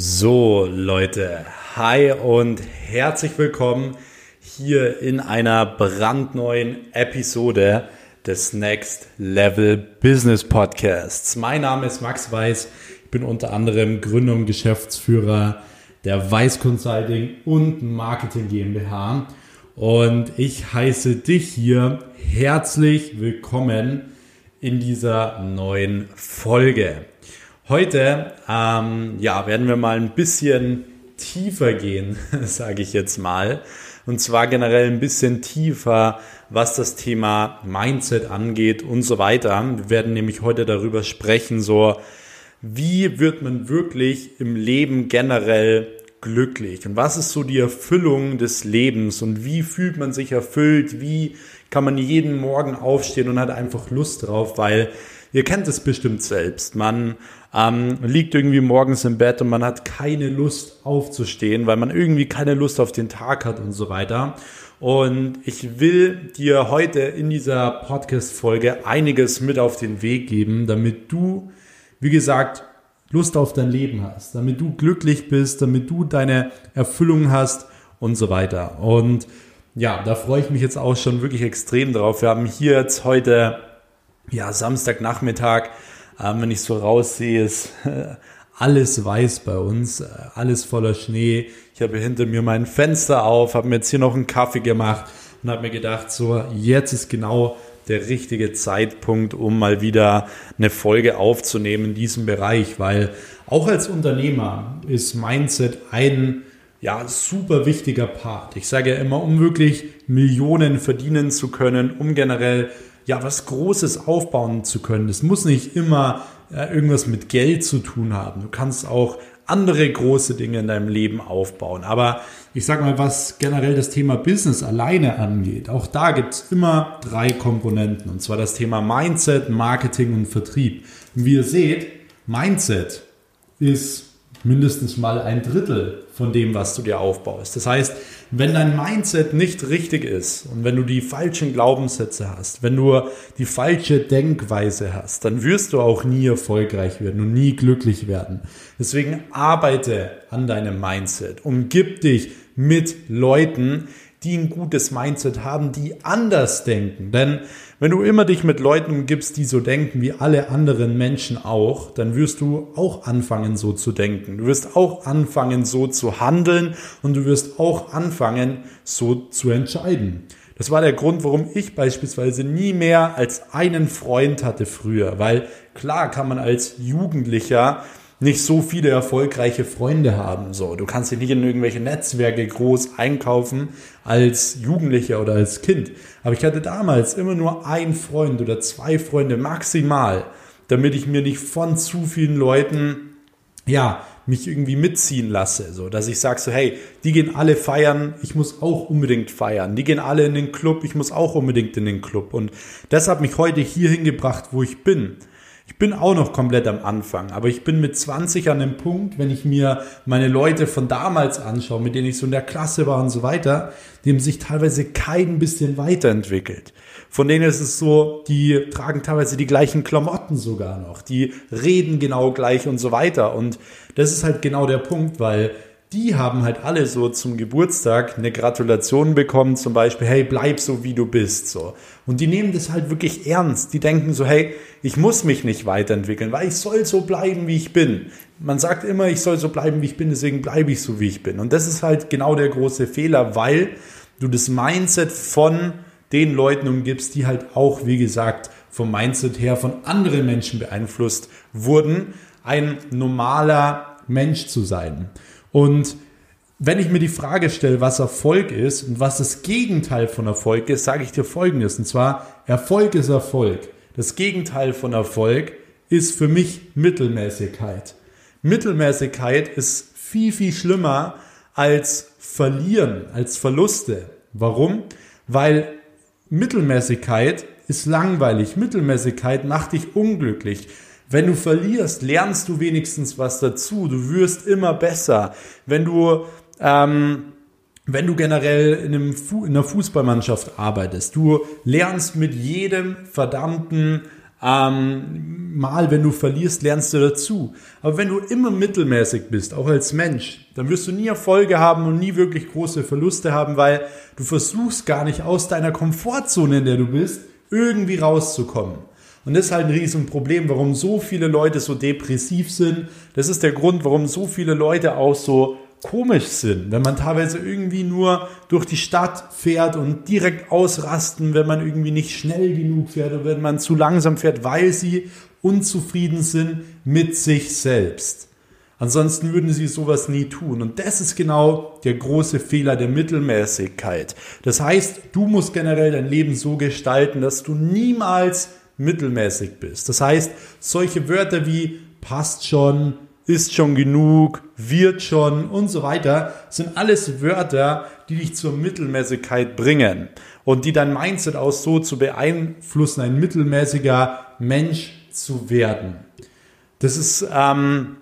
So, Leute, hi und herzlich willkommen hier in einer brandneuen Episode des Next Level Business Podcasts. Mein Name ist Max Weiß, ich bin unter anderem Gründer und Geschäftsführer der Weiß Consulting und Marketing GmbH und ich heiße dich hier herzlich willkommen in dieser neuen Folge. Heute ähm, ja, werden wir mal ein bisschen tiefer gehen, sage ich jetzt mal. Und zwar generell ein bisschen tiefer, was das Thema Mindset angeht und so weiter. Wir werden nämlich heute darüber sprechen, so wie wird man wirklich im Leben generell glücklich und was ist so die Erfüllung des Lebens und wie fühlt man sich erfüllt, wie kann man jeden Morgen aufstehen und hat einfach Lust drauf, weil ihr kennt es bestimmt selbst. Man ähm, liegt irgendwie morgens im Bett und man hat keine Lust aufzustehen, weil man irgendwie keine Lust auf den Tag hat und so weiter. Und ich will dir heute in dieser Podcast-Folge einiges mit auf den Weg geben, damit du, wie gesagt, Lust auf dein Leben hast, damit du glücklich bist, damit du deine Erfüllung hast und so weiter. Und ja, da freue ich mich jetzt auch schon wirklich extrem drauf. Wir haben hier jetzt heute, ja, Samstagnachmittag, ähm, wenn ich so raussehe, ist äh, alles weiß bei uns, äh, alles voller Schnee. Ich habe hinter mir mein Fenster auf, habe mir jetzt hier noch einen Kaffee gemacht und habe mir gedacht, so jetzt ist genau der richtige Zeitpunkt, um mal wieder eine Folge aufzunehmen in diesem Bereich, weil auch als Unternehmer ist Mindset ein ja, super wichtiger Part. Ich sage ja immer, um wirklich Millionen verdienen zu können, um generell ja was Großes aufbauen zu können. Das muss nicht immer äh, irgendwas mit Geld zu tun haben. Du kannst auch andere große Dinge in deinem Leben aufbauen. Aber ich sage mal, was generell das Thema Business alleine angeht, auch da gibt es immer drei Komponenten. Und zwar das Thema Mindset, Marketing und Vertrieb. Und wie ihr seht, Mindset ist mindestens mal ein Drittel von dem, was du dir aufbaust. Das heißt, wenn dein Mindset nicht richtig ist und wenn du die falschen Glaubenssätze hast, wenn du die falsche Denkweise hast, dann wirst du auch nie erfolgreich werden und nie glücklich werden. Deswegen arbeite an deinem Mindset. Umgib dich mit Leuten, die ein gutes Mindset haben, die anders denken. Denn wenn du immer dich mit Leuten umgibst, die so denken wie alle anderen Menschen auch, dann wirst du auch anfangen so zu denken. Du wirst auch anfangen so zu handeln und du wirst auch anfangen so zu entscheiden. Das war der Grund, warum ich beispielsweise nie mehr als einen Freund hatte früher, weil klar kann man als Jugendlicher nicht so viele erfolgreiche Freunde haben. So, du kannst dich nicht in irgendwelche Netzwerke groß einkaufen als Jugendlicher oder als Kind. Aber ich hatte damals immer nur einen Freund oder zwei Freunde maximal, damit ich mir nicht von zu vielen Leuten, ja, mich irgendwie mitziehen lasse, so dass ich sage so, hey, die gehen alle feiern, ich muss auch unbedingt feiern. Die gehen alle in den Club, ich muss auch unbedingt in den Club. Und das hat mich heute hier hingebracht, wo ich bin. Bin auch noch komplett am Anfang, aber ich bin mit 20 an dem Punkt, wenn ich mir meine Leute von damals anschaue, mit denen ich so in der Klasse war und so weiter, die haben sich teilweise kein bisschen weiterentwickelt. Von denen ist es so, die tragen teilweise die gleichen Klamotten sogar noch, die reden genau gleich und so weiter. Und das ist halt genau der Punkt, weil die haben halt alle so zum Geburtstag eine Gratulation bekommen, zum Beispiel, hey, bleib so wie du bist, so. Und die nehmen das halt wirklich ernst. Die denken so, hey, ich muss mich nicht weiterentwickeln, weil ich soll so bleiben, wie ich bin. Man sagt immer, ich soll so bleiben, wie ich bin, deswegen bleibe ich so, wie ich bin. Und das ist halt genau der große Fehler, weil du das Mindset von den Leuten umgibst, die halt auch, wie gesagt, vom Mindset her von anderen Menschen beeinflusst wurden, ein normaler Mensch zu sein. Und wenn ich mir die Frage stelle, was Erfolg ist und was das Gegenteil von Erfolg ist, sage ich dir Folgendes. Und zwar, Erfolg ist Erfolg. Das Gegenteil von Erfolg ist für mich Mittelmäßigkeit. Mittelmäßigkeit ist viel, viel schlimmer als Verlieren, als Verluste. Warum? Weil Mittelmäßigkeit ist langweilig. Mittelmäßigkeit macht dich unglücklich. Wenn du verlierst, lernst du wenigstens was dazu. Du wirst immer besser. Wenn du, ähm, wenn du generell in, einem Fu in einer Fußballmannschaft arbeitest, du lernst mit jedem verdammten Ähm, mal, wenn du verlierst, lernst du dazu. Aber wenn du immer mittelmäßig bist, auch als Mensch, dann wirst du nie Erfolge haben und nie wirklich große Verluste haben, weil du versuchst gar nicht aus deiner Komfortzone, in der du bist, irgendwie rauszukommen. Und das ist halt ein Riesenproblem, warum so viele Leute so depressiv sind. Das ist der Grund, warum so viele Leute auch so komisch sind, wenn man teilweise irgendwie nur durch die Stadt fährt und direkt ausrasten, wenn man irgendwie nicht schnell genug fährt oder wenn man zu langsam fährt, weil sie unzufrieden sind mit sich selbst. Ansonsten würden sie sowas nie tun. Und das ist genau der große Fehler der Mittelmäßigkeit. Das heißt, du musst generell dein Leben so gestalten, dass du niemals mittelmäßig bist. Das heißt, solche Wörter wie passt schon, ist schon genug, wird schon und so weiter, sind alles Wörter, die dich zur Mittelmäßigkeit bringen und die dein Mindset auch so zu beeinflussen, ein mittelmäßiger Mensch zu werden. Das ist ähm,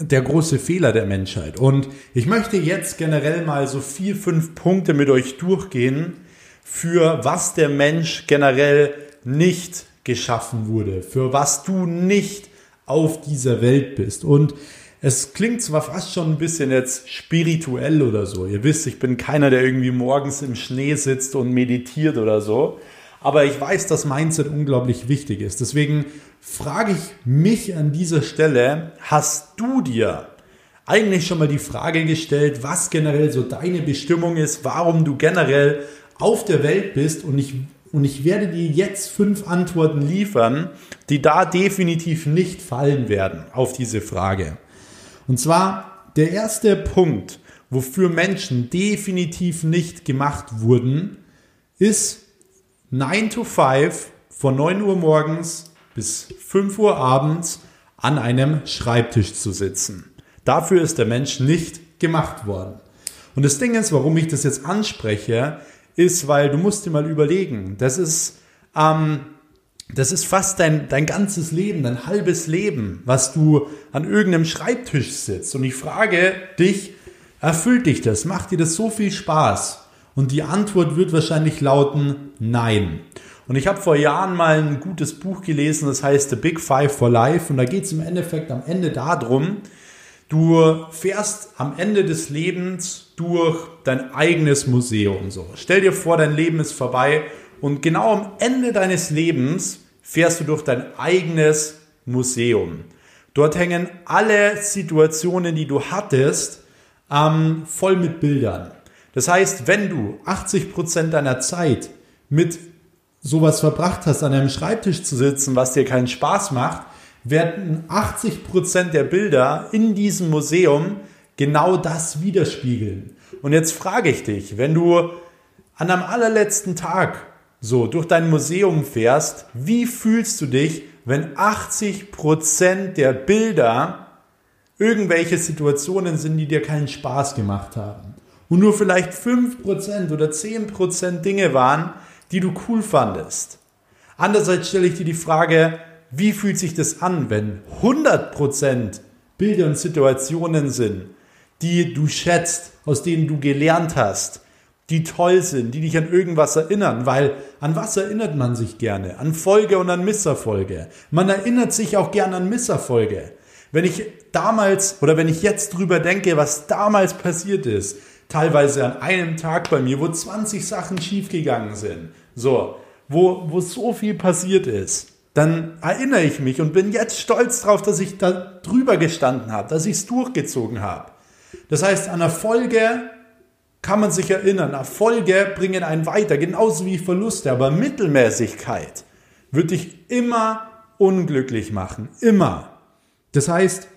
der große Fehler der Menschheit. Und ich möchte jetzt generell mal so vier, fünf Punkte mit euch durchgehen, für was der Mensch generell nicht geschaffen wurde, für was du nicht auf dieser Welt bist. Und es klingt zwar fast schon ein bisschen jetzt spirituell oder so. Ihr wisst, ich bin keiner, der irgendwie morgens im Schnee sitzt und meditiert oder so. Aber ich weiß, dass Mindset unglaublich wichtig ist. Deswegen frage ich mich an dieser Stelle, hast du dir eigentlich schon mal die Frage gestellt, was generell so deine Bestimmung ist, warum du generell auf der Welt bist und ich und ich werde dir jetzt fünf Antworten liefern, die da definitiv nicht fallen werden auf diese Frage. Und zwar der erste Punkt, wofür Menschen definitiv nicht gemacht wurden, ist 9 to 5 von 9 Uhr morgens bis 5 Uhr abends an einem Schreibtisch zu sitzen. Dafür ist der Mensch nicht gemacht worden. Und das Ding ist, warum ich das jetzt anspreche, ist, weil du musst dir mal überlegen, das ist, ähm, das ist fast dein, dein ganzes Leben, dein halbes Leben, was du an irgendeinem Schreibtisch sitzt. Und ich frage dich, erfüllt dich das? Macht dir das so viel Spaß? Und die Antwort wird wahrscheinlich lauten, nein. Und ich habe vor Jahren mal ein gutes Buch gelesen, das heißt The Big Five for Life. Und da geht es im Endeffekt am Ende darum, Du fährst am Ende des Lebens durch dein eigenes Museum. So, stell dir vor, dein Leben ist vorbei und genau am Ende deines Lebens fährst du durch dein eigenes Museum. Dort hängen alle Situationen, die du hattest, ähm, voll mit Bildern. Das heißt, wenn du 80 Prozent deiner Zeit mit sowas verbracht hast, an einem Schreibtisch zu sitzen, was dir keinen Spaß macht, werden 80% der Bilder in diesem Museum genau das widerspiegeln. Und jetzt frage ich dich, wenn du an einem allerletzten Tag so durch dein Museum fährst, wie fühlst du dich, wenn 80% der Bilder irgendwelche Situationen sind, die dir keinen Spaß gemacht haben? Und nur vielleicht 5% oder 10% Dinge waren, die du cool fandest. Andererseits stelle ich dir die Frage, wie fühlt sich das an, wenn 100% Bilder und Situationen sind, die du schätzt, aus denen du gelernt hast, die toll sind, die dich an irgendwas erinnern, weil an was erinnert man sich gerne? An Folge und an Misserfolge. Man erinnert sich auch gerne an Misserfolge. Wenn ich damals oder wenn ich jetzt drüber denke, was damals passiert ist, teilweise an einem Tag bei mir, wo 20 Sachen schiefgegangen sind, so, wo, wo so viel passiert ist, dann erinnere ich mich und bin jetzt stolz darauf, dass ich da drüber gestanden habe, dass ich es durchgezogen habe. Das heißt, an Erfolge kann man sich erinnern. Erfolge bringen einen weiter, genauso wie Verluste. Aber Mittelmäßigkeit wird dich immer unglücklich machen. Immer. Das heißt,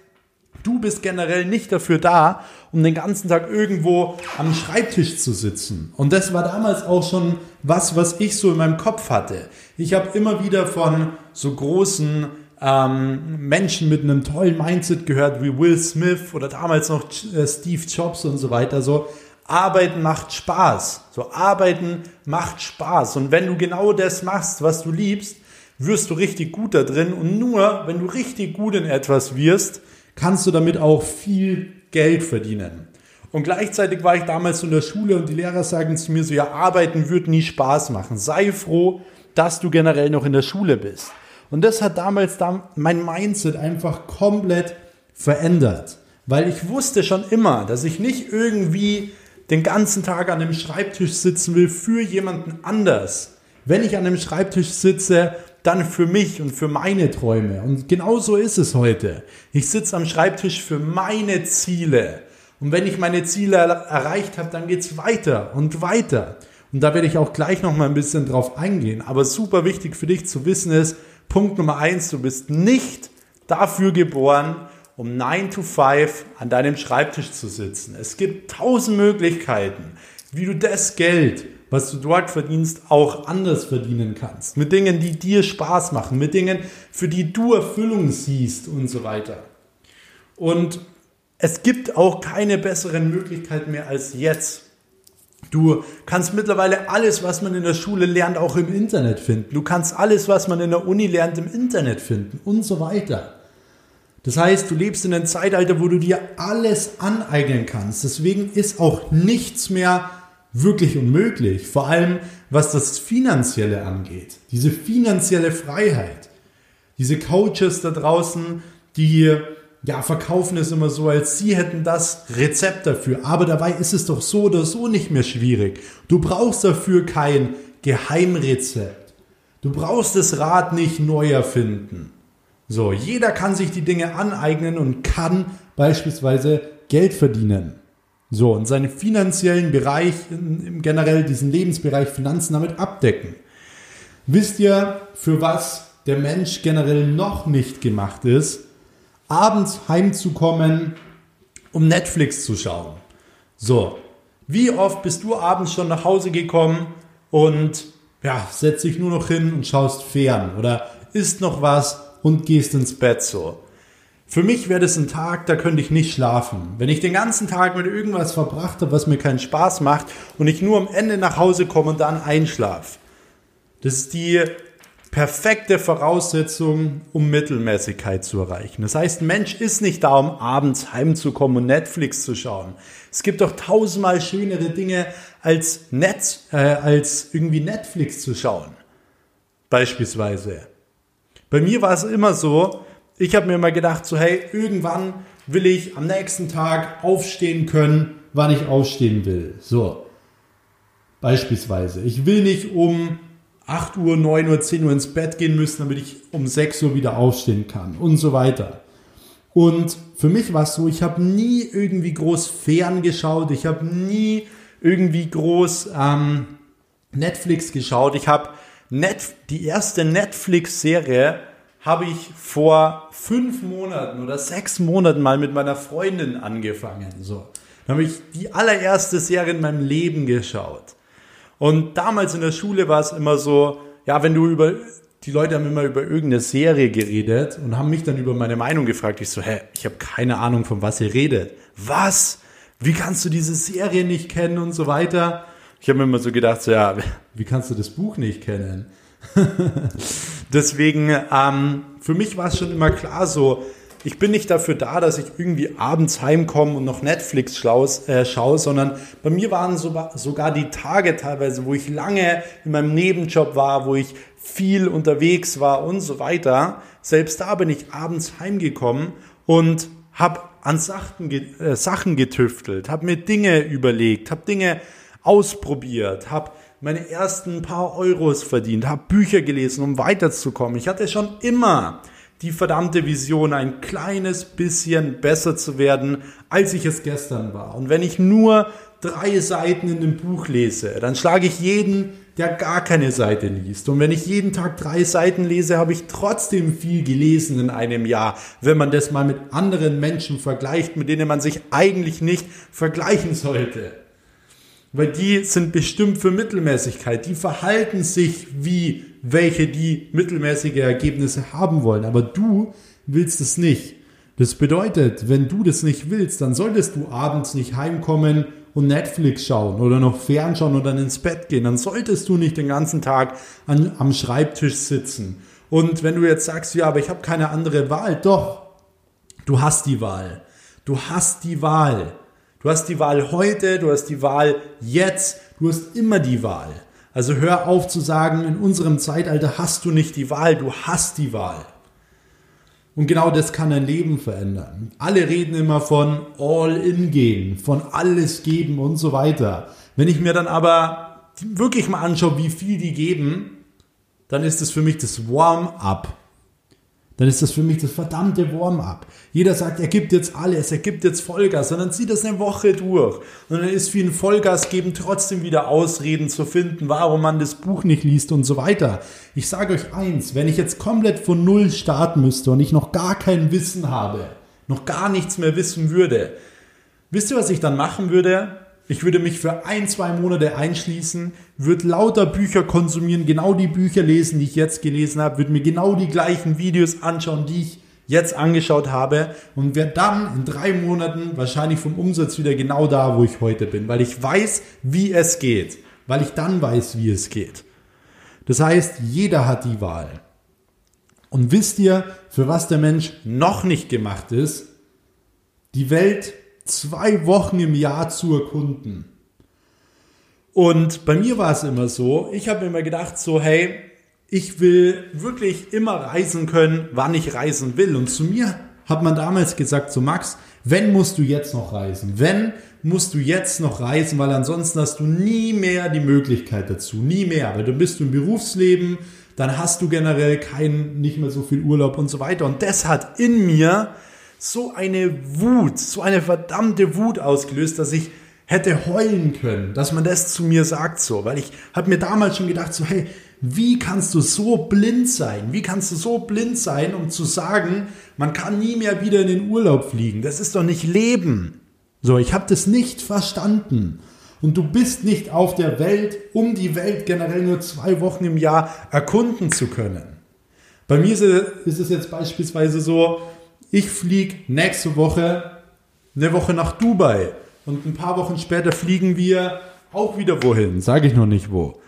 Du bist generell nicht dafür da, um den ganzen Tag irgendwo am Schreibtisch zu sitzen. Und das war damals auch schon was, was ich so in meinem Kopf hatte. Ich habe immer wieder von so großen ähm, Menschen mit einem tollen Mindset gehört, wie Will Smith oder damals noch äh, Steve Jobs und so weiter. So, Arbeiten macht Spaß. So, Arbeiten macht Spaß. Und wenn du genau das machst, was du liebst, wirst du richtig gut da drin. Und nur, wenn du richtig gut in etwas wirst, kannst du damit auch viel Geld verdienen. Und gleichzeitig war ich damals in der Schule und die Lehrer sagen zu mir so, ja, arbeiten wird nie Spaß machen. Sei froh, dass du generell noch in der Schule bist. Und das hat damals mein Mindset einfach komplett verändert. Weil ich wusste schon immer, dass ich nicht irgendwie den ganzen Tag an dem Schreibtisch sitzen will für jemanden anders. Wenn ich an dem Schreibtisch sitze, dann für mich und für meine Träume. Und genau so ist es heute. Ich sitze am Schreibtisch für meine Ziele. Und wenn ich meine Ziele erreicht habe, dann geht's weiter und weiter. Und da werde ich auch gleich noch mal ein bisschen drauf eingehen. Aber super wichtig für dich zu wissen ist, Punkt Nummer eins, du bist nicht dafür geboren, um 9 to 5 an deinem Schreibtisch zu sitzen. Es gibt tausend Möglichkeiten, wie du das Geld, was du dort verdienst, auch anders verdienen kannst. Mit Dingen, die dir Spaß machen, mit Dingen, für die du Erfüllung siehst und so weiter. Und es gibt auch keine besseren Möglichkeiten mehr als jetzt. Du kannst mittlerweile alles, was man in der Schule lernt, auch im Internet finden. Du kannst alles, was man in der Uni lernt, im Internet finden und so weiter. Das heißt, du lebst in einem Zeitalter, wo du dir alles aneignen kannst. Deswegen ist auch nichts mehr wirklich unmöglich. Vor allem, was das Finanzielle angeht. Diese finanzielle Freiheit. Diese Coaches da draußen, die ja, verkaufen es immer so, als sie hätten das Rezept dafür. Aber dabei ist es doch so oder so nicht mehr schwierig. Du brauchst dafür kein Geheimrezept. Du brauchst das Rad nicht neu erfinden. So, jeder kann sich die Dinge aneignen und kann beispielsweise Geld verdienen. So, und seinen finanziellen Bereich, generell diesen Lebensbereich Finanzen damit abdecken. Wisst ihr, für was der Mensch generell noch nicht gemacht ist? Abends heimzukommen, um Netflix zu schauen. So, wie oft bist du abends schon nach Hause gekommen und ja, setzt dich nur noch hin und schaust fern oder isst noch was und gehst ins Bett so. Für mich wäre das ein Tag, da könnte ich nicht schlafen. Wenn ich den ganzen Tag mit irgendwas verbracht habe, was mir keinen Spaß macht und ich nur am Ende nach Hause komme und dann einschlafe. Das ist die perfekte Voraussetzung, um Mittelmäßigkeit zu erreichen. Das heißt, ein Mensch ist nicht da, um abends heimzukommen und Netflix zu schauen. Es gibt doch tausendmal schönere Dinge, als, Netz, äh, als irgendwie Netflix zu schauen. Beispielsweise. Bei mir war es immer so, ich habe mir immer gedacht, so hey, irgendwann will ich am nächsten Tag aufstehen können, wann ich aufstehen will. So. Beispielsweise. Ich will nicht um 8 Uhr, 9 Uhr, 10 Uhr ins Bett gehen müssen, damit ich um 6 Uhr wieder aufstehen kann und so weiter. Und für mich war es so, ich habe nie irgendwie groß ferngeschaut, ich habe nie irgendwie groß ähm, Netflix geschaut. Ich habe Net, die erste Netflix-Serie habe ich vor fünf Monaten oder sechs Monaten mal mit meiner Freundin angefangen. So. Dann habe ich die allererste Serie in meinem Leben geschaut. Und damals in der Schule war es immer so, ja, wenn du über, die Leute haben immer über irgendeine Serie geredet und haben mich dann über meine Meinung gefragt. Ich so, hä, ich habe keine Ahnung, von was ihr redet. Was? Wie kannst du diese Serie nicht kennen und so weiter? Ich habe mir immer so gedacht, so, ja, wie kannst du das Buch nicht kennen? Deswegen, ähm, für mich war es schon immer klar so, ich bin nicht dafür da, dass ich irgendwie abends heimkomme und noch Netflix schlaus, äh, schaue, sondern bei mir waren so, sogar die Tage teilweise, wo ich lange in meinem Nebenjob war, wo ich viel unterwegs war und so weiter. Selbst da bin ich abends heimgekommen und habe an Sachen, äh, Sachen getüftelt, habe mir Dinge überlegt, habe Dinge ausprobiert, habe meine ersten paar Euros verdient, habe Bücher gelesen, um weiterzukommen. Ich hatte schon immer die verdammte Vision, ein kleines bisschen besser zu werden, als ich es gestern war. Und wenn ich nur drei Seiten in dem Buch lese, dann schlage ich jeden, der gar keine Seite liest. Und wenn ich jeden Tag drei Seiten lese, habe ich trotzdem viel gelesen in einem Jahr, wenn man das mal mit anderen Menschen vergleicht, mit denen man sich eigentlich nicht vergleichen sollte. Weil die sind bestimmt für Mittelmäßigkeit. Die verhalten sich wie welche, die mittelmäßige Ergebnisse haben wollen. Aber du willst es nicht. Das bedeutet, wenn du das nicht willst, dann solltest du abends nicht heimkommen und Netflix schauen oder noch fernschauen und dann ins Bett gehen. Dann solltest du nicht den ganzen Tag an, am Schreibtisch sitzen. Und wenn du jetzt sagst, ja, aber ich habe keine andere Wahl, doch, du hast die Wahl. Du hast die Wahl. Du hast die Wahl heute, du hast die Wahl jetzt, du hast immer die Wahl. Also hör auf zu sagen, in unserem Zeitalter hast du nicht die Wahl, du hast die Wahl. Und genau das kann dein Leben verändern. Alle reden immer von All-in gehen, von alles geben und so weiter. Wenn ich mir dann aber wirklich mal anschaue, wie viel die geben, dann ist es für mich das Warm-up dann ist das für mich das verdammte Warm-up. Jeder sagt, er gibt jetzt alles, er gibt jetzt Vollgas, und dann zieht das eine Woche durch. Und dann ist für ein Vollgas geben trotzdem wieder Ausreden zu finden, warum man das Buch nicht liest und so weiter. Ich sage euch eins, wenn ich jetzt komplett von Null starten müsste und ich noch gar kein Wissen habe, noch gar nichts mehr wissen würde, wisst ihr, was ich dann machen würde? Ich würde mich für ein, zwei Monate einschließen, würde lauter Bücher konsumieren, genau die Bücher lesen, die ich jetzt gelesen habe, würde mir genau die gleichen Videos anschauen, die ich jetzt angeschaut habe und wäre dann in drei Monaten wahrscheinlich vom Umsatz wieder genau da, wo ich heute bin, weil ich weiß, wie es geht, weil ich dann weiß, wie es geht. Das heißt, jeder hat die Wahl. Und wisst ihr, für was der Mensch noch nicht gemacht ist? Die Welt zwei Wochen im Jahr zu erkunden. Und bei mir war es immer so, ich habe immer gedacht, so, hey, ich will wirklich immer reisen können, wann ich reisen will. Und zu mir hat man damals gesagt, so Max, wenn musst du jetzt noch reisen? Wenn musst du jetzt noch reisen, weil ansonsten hast du nie mehr die Möglichkeit dazu. Nie mehr, weil du bist im Berufsleben, dann hast du generell keinen, nicht mehr so viel Urlaub und so weiter. Und das hat in mir so eine Wut, so eine verdammte Wut ausgelöst, dass ich hätte heulen können, dass man das zu mir sagt so, weil ich habe mir damals schon gedacht so, hey, wie kannst du so blind sein? Wie kannst du so blind sein, um zu sagen, man kann nie mehr wieder in den Urlaub fliegen? Das ist doch nicht Leben. So, ich habe das nicht verstanden. Und du bist nicht auf der Welt, um die Welt generell nur zwei Wochen im Jahr erkunden zu können. Bei mir ist es jetzt beispielsweise so, ich fliege nächste Woche eine Woche nach Dubai und ein paar Wochen später fliegen wir auch wieder wohin, sage ich noch nicht wo.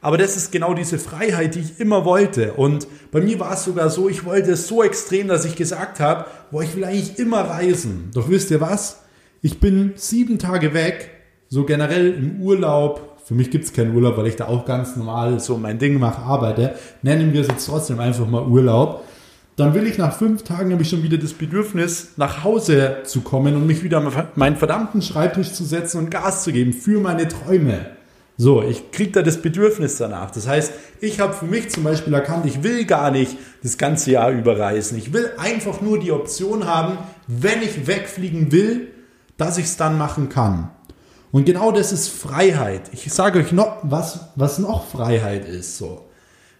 Aber das ist genau diese Freiheit, die ich immer wollte. Und bei mir war es sogar so, ich wollte es so extrem, dass ich gesagt habe, boah, ich will eigentlich immer reisen. Doch wisst ihr was? Ich bin sieben Tage weg, so generell im Urlaub. Für mich gibt es keinen Urlaub, weil ich da auch ganz normal so mein Ding mache, arbeite. Nennen wir es jetzt trotzdem einfach mal Urlaub dann will ich nach fünf Tagen nämlich schon wieder das Bedürfnis, nach Hause zu kommen und mich wieder an meinen verdammten Schreibtisch zu setzen und Gas zu geben für meine Träume. So, ich kriege da das Bedürfnis danach. Das heißt, ich habe für mich zum Beispiel erkannt, ich will gar nicht das ganze Jahr überreisen. Ich will einfach nur die Option haben, wenn ich wegfliegen will, dass ich es dann machen kann. Und genau das ist Freiheit. Ich sage euch noch, was, was noch Freiheit ist. So.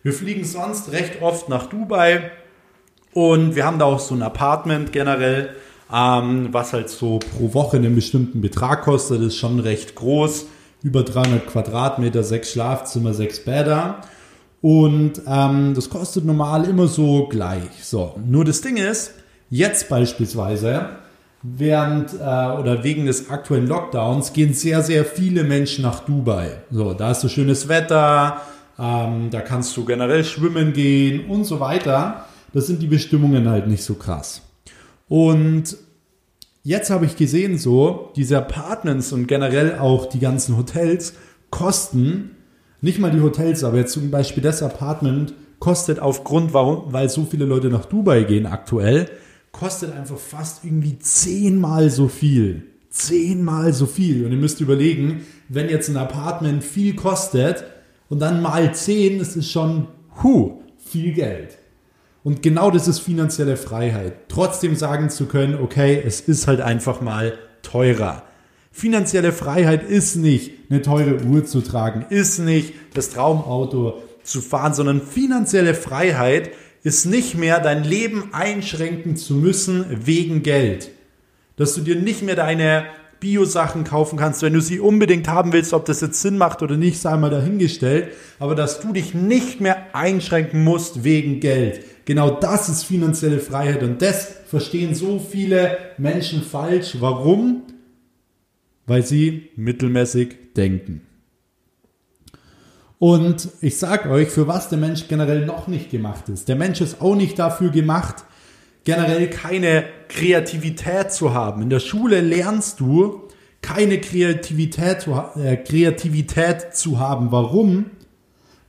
Wir fliegen sonst recht oft nach Dubai, und wir haben da auch so ein Apartment generell, ähm, was halt so pro Woche einen bestimmten Betrag kostet. Das ist schon recht groß. Über 300 Quadratmeter, sechs Schlafzimmer, sechs Bäder. Und ähm, das kostet normal immer so gleich. So, nur das Ding ist, jetzt beispielsweise, während äh, oder wegen des aktuellen Lockdowns gehen sehr, sehr viele Menschen nach Dubai. So, da ist so schönes Wetter, ähm, da kannst du generell schwimmen gehen und so weiter das sind die Bestimmungen halt nicht so krass. Und jetzt habe ich gesehen, so, diese Apartments und generell auch die ganzen Hotels kosten, nicht mal die Hotels, aber jetzt zum Beispiel das Apartment kostet aufgrund, warum, weil so viele Leute nach Dubai gehen aktuell, kostet einfach fast irgendwie zehnmal so viel. Zehnmal so viel. Und ihr müsst überlegen, wenn jetzt ein Apartment viel kostet und dann mal zehn, ist schon, hu, viel Geld. Und genau das ist finanzielle Freiheit. Trotzdem sagen zu können, okay, es ist halt einfach mal teurer. Finanzielle Freiheit ist nicht eine teure Uhr zu tragen, ist nicht das Traumauto zu fahren, sondern finanzielle Freiheit ist nicht mehr dein Leben einschränken zu müssen wegen Geld. Dass du dir nicht mehr deine Bio-Sachen kaufen kannst, wenn du sie unbedingt haben willst, ob das jetzt Sinn macht oder nicht, sei mal dahingestellt, aber dass du dich nicht mehr einschränken musst wegen Geld. Genau das ist finanzielle Freiheit und das verstehen so viele Menschen falsch. Warum? Weil sie mittelmäßig denken. Und ich sage euch, für was der Mensch generell noch nicht gemacht ist. Der Mensch ist auch nicht dafür gemacht, generell keine Kreativität zu haben. In der Schule lernst du, keine Kreativität, äh, Kreativität zu haben. Warum?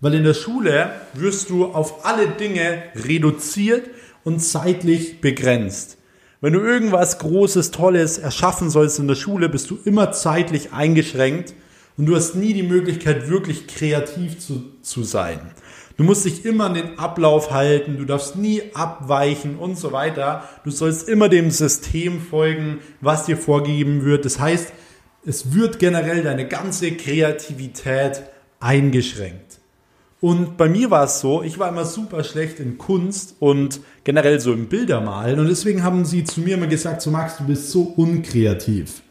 Weil in der Schule wirst du auf alle Dinge reduziert und zeitlich begrenzt. Wenn du irgendwas Großes, Tolles erschaffen sollst in der Schule, bist du immer zeitlich eingeschränkt und du hast nie die Möglichkeit, wirklich kreativ zu, zu sein. Du musst dich immer an den Ablauf halten, du darfst nie abweichen und so weiter. Du sollst immer dem System folgen, was dir vorgegeben wird. Das heißt, es wird generell deine ganze Kreativität eingeschränkt. Und bei mir war es so, ich war immer super schlecht in Kunst und generell so im Bildermalen. Und deswegen haben sie zu mir immer gesagt, so Max, du bist so unkreativ.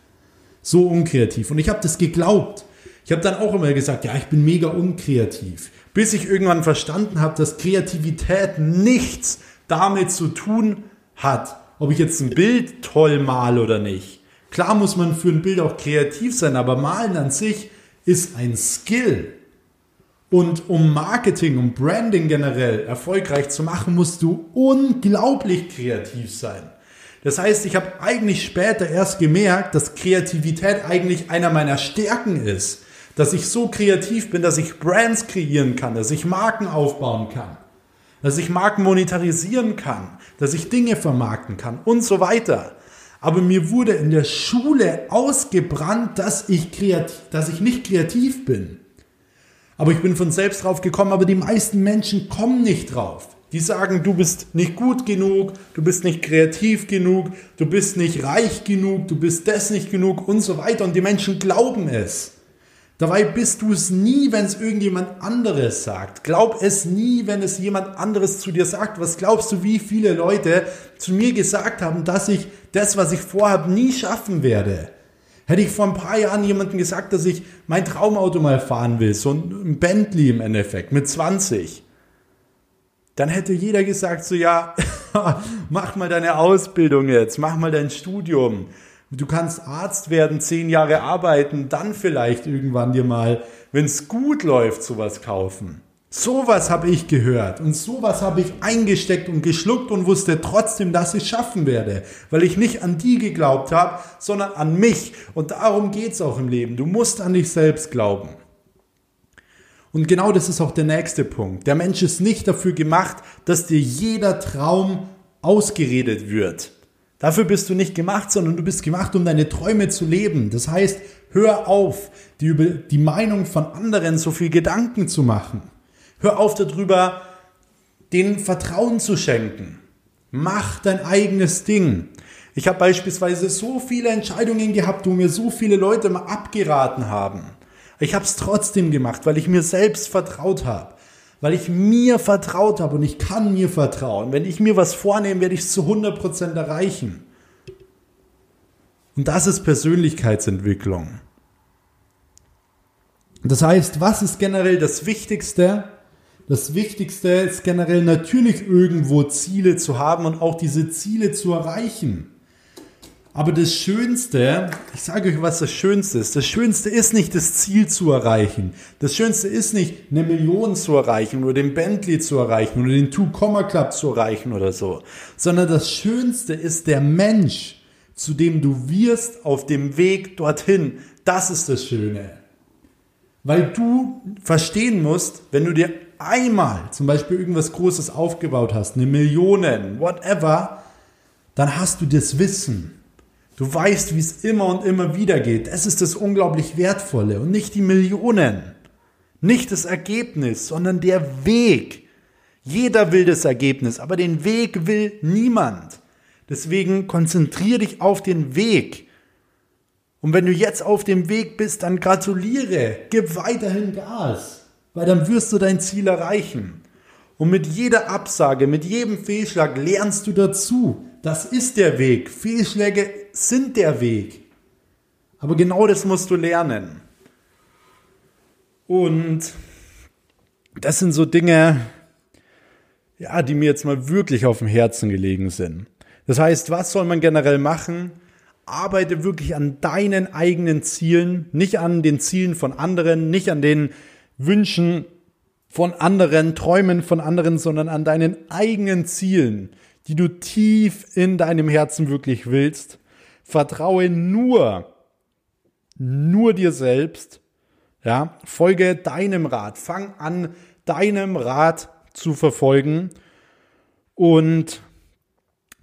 So unkreativ. Und ich habe das geglaubt. Ich habe dann auch immer gesagt, ja, ich bin mega unkreativ. Bis ich irgendwann verstanden habe, dass Kreativität nichts damit zu tun hat, ob ich jetzt ein Bild toll male oder nicht. Klar muss man für ein Bild auch kreativ sein, aber malen an sich ist ein Skill. Und um Marketing, um Branding generell erfolgreich zu machen, musst du unglaublich kreativ sein. Das heißt, ich habe eigentlich später erst gemerkt, dass Kreativität eigentlich einer meiner Stärken ist. Dass ich so kreativ bin, dass ich Brands kreieren kann, dass ich Marken aufbauen kann, dass ich Marken monetarisieren kann, dass ich Dinge vermarkten kann und so weiter. Aber mir wurde in der Schule ausgebrannt, dass ich, kreativ, dass ich nicht kreativ bin. Aber ich bin von selbst drauf gekommen, aber die meisten Menschen kommen nicht drauf. Die sagen, du bist nicht gut genug, du bist nicht kreativ genug, du bist nicht reich genug, du bist das nicht genug und so weiter. Und die Menschen glauben es. Dabei bist du es nie, wenn es irgendjemand anderes sagt. Glaub es nie, wenn es jemand anderes zu dir sagt. Was glaubst du, wie viele Leute zu mir gesagt haben, dass ich das, was ich vorhabe, nie schaffen werde? Hätte ich vor ein paar Jahren jemandem gesagt, dass ich mein Traumauto mal fahren will, so ein Bentley im Endeffekt, mit 20, dann hätte jeder gesagt, so ja, mach mal deine Ausbildung jetzt, mach mal dein Studium. Du kannst Arzt werden, zehn Jahre arbeiten, dann vielleicht irgendwann dir mal, wenn es gut läuft, sowas kaufen. Sowas habe ich gehört und sowas habe ich eingesteckt und geschluckt und wusste trotzdem, dass ich schaffen werde, weil ich nicht an die geglaubt habe, sondern an mich. Und darum geht es auch im Leben. Du musst an dich selbst glauben. Und genau das ist auch der nächste Punkt. Der Mensch ist nicht dafür gemacht, dass dir jeder Traum ausgeredet wird. Dafür bist du nicht gemacht, sondern du bist gemacht, um deine Träume zu leben. Das heißt, hör auf, dir über die Meinung von anderen so viel Gedanken zu machen. Hör auf darüber, denen Vertrauen zu schenken. Mach dein eigenes Ding. Ich habe beispielsweise so viele Entscheidungen gehabt, wo mir so viele Leute mal abgeraten haben. Ich habe es trotzdem gemacht, weil ich mir selbst vertraut habe. Weil ich mir vertraut habe und ich kann mir vertrauen. Wenn ich mir was vornehme, werde ich es zu 100% erreichen. Und das ist Persönlichkeitsentwicklung. Das heißt, was ist generell das Wichtigste, das Wichtigste ist generell natürlich irgendwo Ziele zu haben und auch diese Ziele zu erreichen. Aber das Schönste, ich sage euch, was das Schönste ist. Das Schönste ist nicht das Ziel zu erreichen. Das Schönste ist nicht eine Million zu erreichen oder den Bentley zu erreichen oder den Two-Comma Club zu erreichen oder so. Sondern das Schönste ist der Mensch, zu dem du wirst auf dem Weg dorthin. Das ist das Schöne. Weil du verstehen musst, wenn du dir einmal zum Beispiel irgendwas Großes aufgebaut hast, eine Millionen, whatever, dann hast du das Wissen. Du weißt, wie es immer und immer wieder geht. Das ist das unglaublich Wertvolle und nicht die Millionen. Nicht das Ergebnis, sondern der Weg. Jeder will das Ergebnis, aber den Weg will niemand. Deswegen konzentriere dich auf den Weg. Und wenn du jetzt auf dem Weg bist, dann gratuliere, gib weiterhin Gas weil dann wirst du dein Ziel erreichen. Und mit jeder Absage, mit jedem Fehlschlag lernst du dazu. Das ist der Weg. Fehlschläge sind der Weg. Aber genau das musst du lernen. Und das sind so Dinge, ja, die mir jetzt mal wirklich auf dem Herzen gelegen sind. Das heißt, was soll man generell machen? Arbeite wirklich an deinen eigenen Zielen, nicht an den Zielen von anderen, nicht an den Wünschen von anderen, Träumen von anderen, sondern an deinen eigenen Zielen, die du tief in deinem Herzen wirklich willst. Vertraue nur, nur dir selbst. Ja, folge deinem Rat. Fang an, deinem Rat zu verfolgen und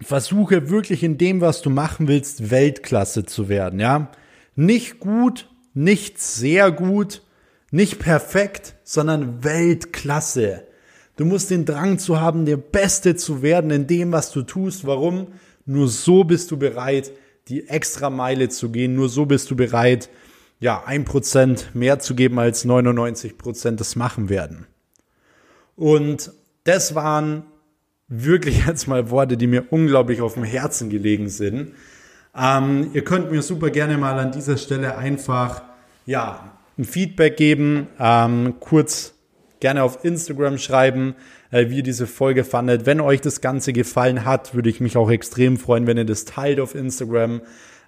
versuche wirklich in dem, was du machen willst, Weltklasse zu werden, ja? Nicht gut, nicht sehr gut, nicht perfekt, sondern Weltklasse. Du musst den Drang zu haben, der Beste zu werden in dem, was du tust. Warum? Nur so bist du bereit, die extra Meile zu gehen. Nur so bist du bereit, ja, ein Prozent mehr zu geben als 99 Prozent das machen werden. Und das waren wirklich jetzt mal Worte, die mir unglaublich auf dem Herzen gelegen sind. Ähm, ihr könnt mir super gerne mal an dieser Stelle einfach, ja, ein Feedback geben, ähm, kurz gerne auf Instagram schreiben, äh, wie ihr diese Folge fandet. Wenn euch das Ganze gefallen hat, würde ich mich auch extrem freuen, wenn ihr das teilt auf Instagram,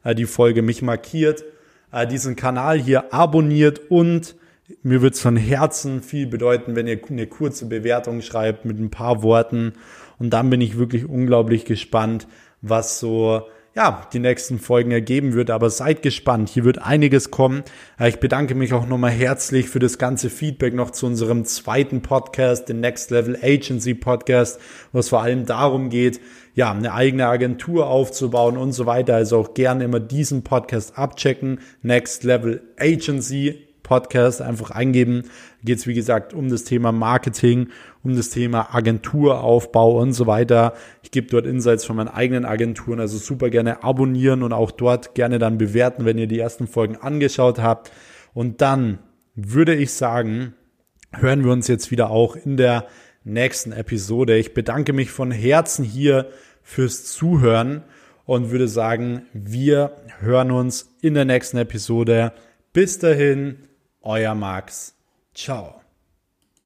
äh, die Folge mich markiert, äh, diesen Kanal hier abonniert und mir wird es von Herzen viel bedeuten, wenn ihr eine kurze Bewertung schreibt mit ein paar Worten. Und dann bin ich wirklich unglaublich gespannt, was so ja, die nächsten Folgen ergeben wird. Aber seid gespannt, hier wird einiges kommen. Äh, ich bedanke mich auch nochmal herzlich für das ganze Feedback noch zu unserem zweiten Podcast, den Next Level Agency Podcast, wo es vor allem darum geht, ja, eine eigene Agentur aufzubauen und so weiter. Also auch gerne immer diesen Podcast abchecken. Next Level Agency Podcast einfach eingeben. Geht es, wie gesagt, um das Thema Marketing, um das Thema Agenturaufbau und so weiter. Ich gebe dort Insights von meinen eigenen Agenturen, also super gerne abonnieren und auch dort gerne dann bewerten, wenn ihr die ersten Folgen angeschaut habt. Und dann würde ich sagen, hören wir uns jetzt wieder auch in der nächsten Episode. Ich bedanke mich von Herzen hier fürs Zuhören und würde sagen, wir hören uns in der nächsten Episode. Bis dahin, euer Max. Ciao.